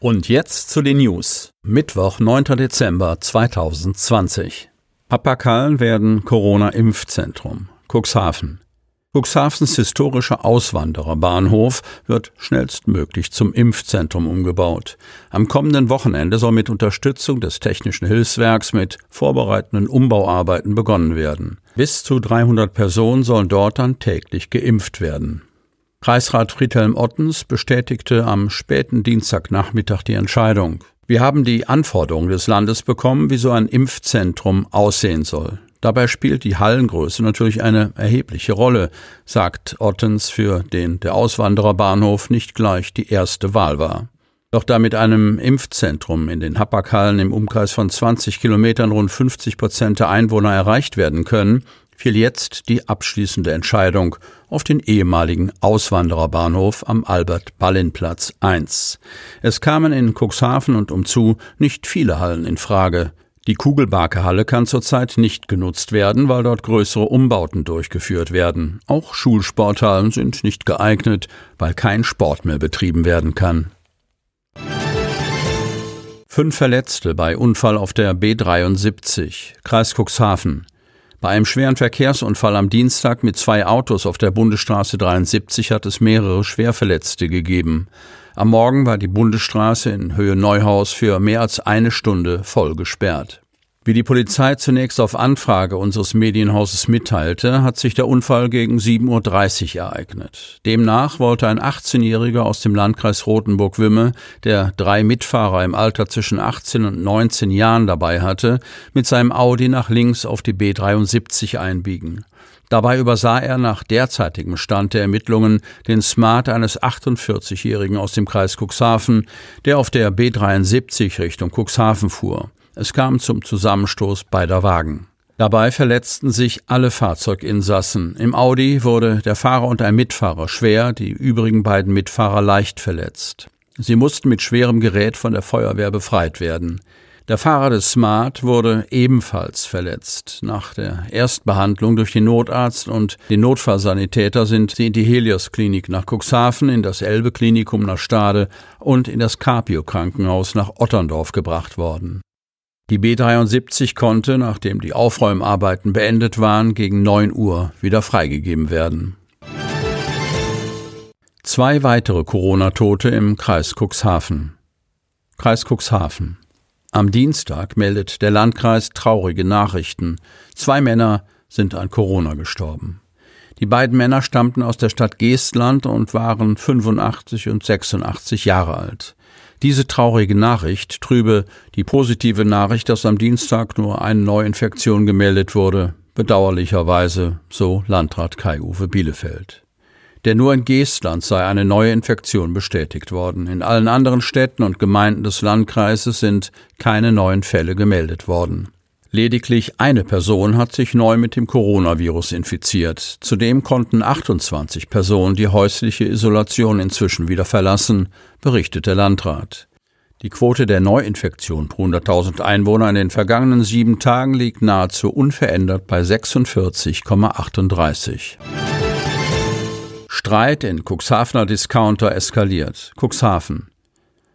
Und jetzt zu den News. Mittwoch, 9. Dezember 2020. Papakallen werden Corona-Impfzentrum. Cuxhaven. Cuxhavens historischer Auswandererbahnhof wird schnellstmöglich zum Impfzentrum umgebaut. Am kommenden Wochenende soll mit Unterstützung des Technischen Hilfswerks mit vorbereitenden Umbauarbeiten begonnen werden. Bis zu 300 Personen sollen dort dann täglich geimpft werden. Kreisrat Friedhelm Ottens bestätigte am späten Dienstagnachmittag die Entscheidung. Wir haben die Anforderung des Landes bekommen, wie so ein Impfzentrum aussehen soll. Dabei spielt die Hallengröße natürlich eine erhebliche Rolle, sagt Ottens, für den der Auswandererbahnhof nicht gleich die erste Wahl war. Doch da mit einem Impfzentrum in den Hapakhallen im Umkreis von 20 Kilometern rund 50 Prozent der Einwohner erreicht werden können, fiel jetzt die abschließende Entscheidung auf den ehemaligen Auswandererbahnhof am Albert-Ballin-Platz 1. Es kamen in Cuxhaven und umzu nicht viele Hallen in Frage. Die Kugelbarke-Halle kann zurzeit nicht genutzt werden, weil dort größere Umbauten durchgeführt werden. Auch Schulsporthallen sind nicht geeignet, weil kein Sport mehr betrieben werden kann. Fünf Verletzte bei Unfall auf der B73, Kreis Cuxhaven. Bei einem schweren Verkehrsunfall am Dienstag mit zwei Autos auf der Bundesstraße 73 hat es mehrere Schwerverletzte gegeben. Am Morgen war die Bundesstraße in Höhe Neuhaus für mehr als eine Stunde voll gesperrt. Wie die Polizei zunächst auf Anfrage unseres Medienhauses mitteilte, hat sich der Unfall gegen 7.30 Uhr ereignet. Demnach wollte ein 18-Jähriger aus dem Landkreis Rothenburg-Wimme, der drei Mitfahrer im Alter zwischen 18 und 19 Jahren dabei hatte, mit seinem Audi nach links auf die B73 einbiegen. Dabei übersah er nach derzeitigem Stand der Ermittlungen den Smart eines 48-Jährigen aus dem Kreis Cuxhaven, der auf der B73 Richtung Cuxhaven fuhr. Es kam zum Zusammenstoß beider Wagen. Dabei verletzten sich alle Fahrzeuginsassen. Im Audi wurde der Fahrer und ein Mitfahrer schwer, die übrigen beiden Mitfahrer leicht verletzt. Sie mussten mit schwerem Gerät von der Feuerwehr befreit werden. Der Fahrer des Smart wurde ebenfalls verletzt. Nach der Erstbehandlung durch den Notarzt und den Notfallsanitäter sind sie in die Helios-Klinik nach Cuxhaven, in das Elbe-Klinikum nach Stade und in das Capio-Krankenhaus nach Otterndorf gebracht worden. Die B73 konnte, nachdem die Aufräumarbeiten beendet waren, gegen 9 Uhr wieder freigegeben werden. Zwei weitere Corona-Tote im Kreis Cuxhaven. Kreis Cuxhaven. Am Dienstag meldet der Landkreis traurige Nachrichten. Zwei Männer sind an Corona gestorben. Die beiden Männer stammten aus der Stadt Geestland und waren 85 und 86 Jahre alt. Diese traurige Nachricht trübe die positive Nachricht, dass am Dienstag nur eine Neuinfektion gemeldet wurde, bedauerlicherweise, so Landrat Kai-Uwe Bielefeld. Denn nur in Geestland sei eine neue Infektion bestätigt worden. In allen anderen Städten und Gemeinden des Landkreises sind keine neuen Fälle gemeldet worden. Lediglich eine Person hat sich neu mit dem Coronavirus infiziert. Zudem konnten 28 Personen die häusliche Isolation inzwischen wieder verlassen, berichtet der Landrat. Die Quote der Neuinfektion pro 100.000 Einwohner in den vergangenen sieben Tagen liegt nahezu unverändert bei 46,38. Streit in Cuxhavener Discounter eskaliert. Cuxhaven.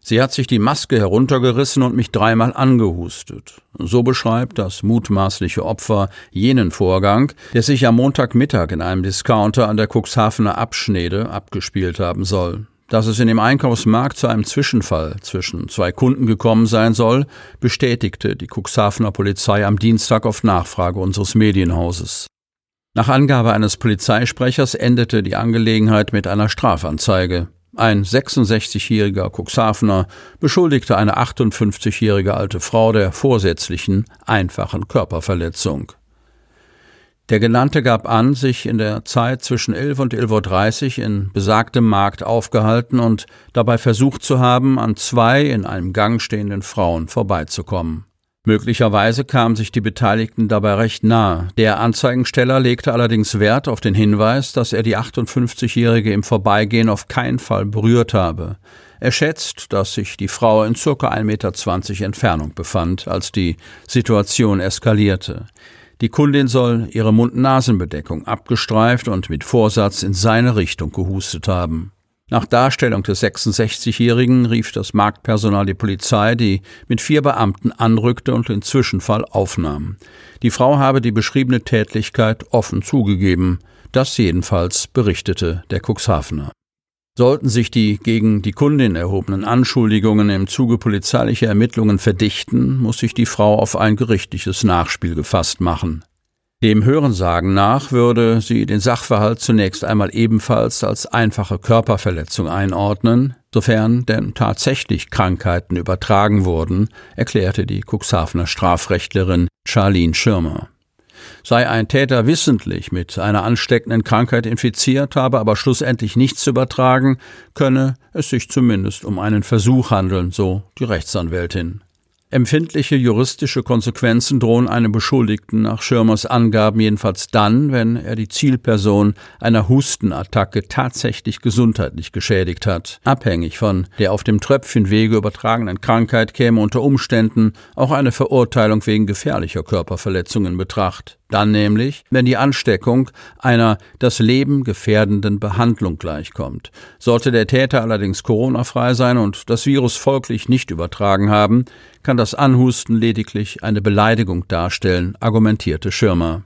Sie hat sich die Maske heruntergerissen und mich dreimal angehustet. So beschreibt das mutmaßliche Opfer jenen Vorgang, der sich am Montagmittag in einem Discounter an der Cuxhavener Abschnede abgespielt haben soll. Dass es in dem Einkaufsmarkt zu einem Zwischenfall zwischen zwei Kunden gekommen sein soll, bestätigte die Cuxhavener Polizei am Dienstag auf Nachfrage unseres Medienhauses. Nach Angabe eines Polizeisprechers endete die Angelegenheit mit einer Strafanzeige. Ein 66-jähriger Cuxhavener beschuldigte eine 58-jährige alte Frau der vorsätzlichen, einfachen Körperverletzung. Der Genannte gab an, sich in der Zeit zwischen 11 und 11.30 Uhr in besagtem Markt aufgehalten und dabei versucht zu haben, an zwei in einem Gang stehenden Frauen vorbeizukommen. Möglicherweise kamen sich die Beteiligten dabei recht nahe. Der Anzeigensteller legte allerdings Wert auf den Hinweis, dass er die 58-Jährige im Vorbeigehen auf keinen Fall berührt habe. Er schätzt, dass sich die Frau in circa 1,20 Meter Entfernung befand, als die Situation eskalierte. Die Kundin soll ihre Mund-Nasen-Bedeckung abgestreift und mit Vorsatz in seine Richtung gehustet haben. Nach Darstellung des 66-Jährigen rief das Marktpersonal die Polizei, die mit vier Beamten anrückte und den Zwischenfall aufnahm. Die Frau habe die beschriebene Tätlichkeit offen zugegeben. Das jedenfalls berichtete der Cuxhavener. Sollten sich die gegen die Kundin erhobenen Anschuldigungen im Zuge polizeilicher Ermittlungen verdichten, muss sich die Frau auf ein gerichtliches Nachspiel gefasst machen. Dem Hörensagen nach würde sie den Sachverhalt zunächst einmal ebenfalls als einfache Körperverletzung einordnen, sofern denn tatsächlich Krankheiten übertragen wurden, erklärte die Cuxhavener Strafrechtlerin Charlene Schirmer. Sei ein Täter wissentlich mit einer ansteckenden Krankheit infiziert, habe aber schlussendlich nichts übertragen, könne es sich zumindest um einen Versuch handeln, so die Rechtsanwältin. Empfindliche juristische Konsequenzen drohen einem Beschuldigten nach Schirmers Angaben jedenfalls dann, wenn er die Zielperson einer Hustenattacke tatsächlich gesundheitlich geschädigt hat. Abhängig von der auf dem Tröpfchenwege übertragenen Krankheit käme unter Umständen auch eine Verurteilung wegen gefährlicher Körperverletzung in Betracht. Dann nämlich, wenn die Ansteckung einer das Leben gefährdenden Behandlung gleichkommt. Sollte der Täter allerdings Corona-frei sein und das Virus folglich nicht übertragen haben, kann das Anhusten lediglich eine Beleidigung darstellen, argumentierte Schirmer.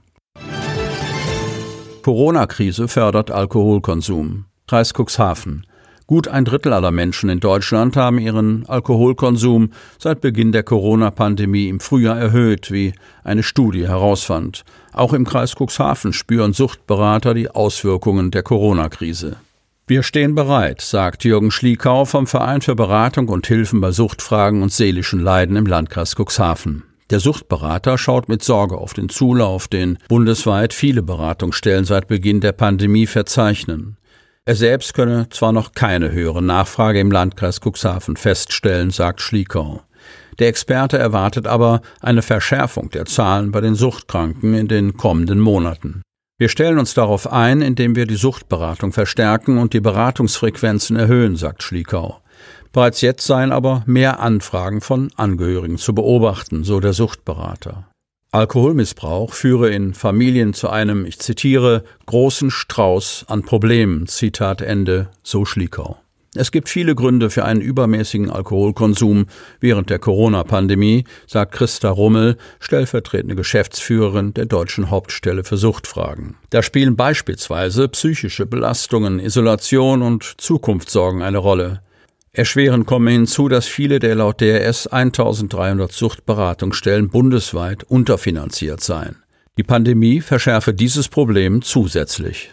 Corona-Krise fördert Alkoholkonsum. Kreis Cuxhaven. Gut ein Drittel aller Menschen in Deutschland haben ihren Alkoholkonsum seit Beginn der Corona-Pandemie im Frühjahr erhöht, wie eine Studie herausfand. Auch im Kreis Cuxhaven spüren Suchtberater die Auswirkungen der Corona-Krise. Wir stehen bereit, sagt Jürgen Schliekau vom Verein für Beratung und Hilfen bei Suchtfragen und seelischen Leiden im Landkreis Cuxhaven. Der Suchtberater schaut mit Sorge auf den Zulauf, den bundesweit viele Beratungsstellen seit Beginn der Pandemie verzeichnen. Er selbst könne zwar noch keine höhere Nachfrage im Landkreis Cuxhaven feststellen, sagt Schliekau. Der Experte erwartet aber eine Verschärfung der Zahlen bei den Suchtkranken in den kommenden Monaten. Wir stellen uns darauf ein, indem wir die Suchtberatung verstärken und die Beratungsfrequenzen erhöhen, sagt Schliekau. Bereits jetzt seien aber mehr Anfragen von Angehörigen zu beobachten, so der Suchtberater. Alkoholmissbrauch führe in Familien zu einem, ich zitiere, großen Strauß an Problemen, Zitat Ende, so Schliekau. Es gibt viele Gründe für einen übermäßigen Alkoholkonsum während der Corona-Pandemie, sagt Christa Rummel, stellvertretende Geschäftsführerin der deutschen Hauptstelle für Suchtfragen. Da spielen beispielsweise psychische Belastungen, Isolation und Zukunftssorgen eine Rolle. Erschwerend komme hinzu, dass viele der laut DRS 1300 Suchtberatungsstellen bundesweit unterfinanziert seien. Die Pandemie verschärfe dieses Problem zusätzlich.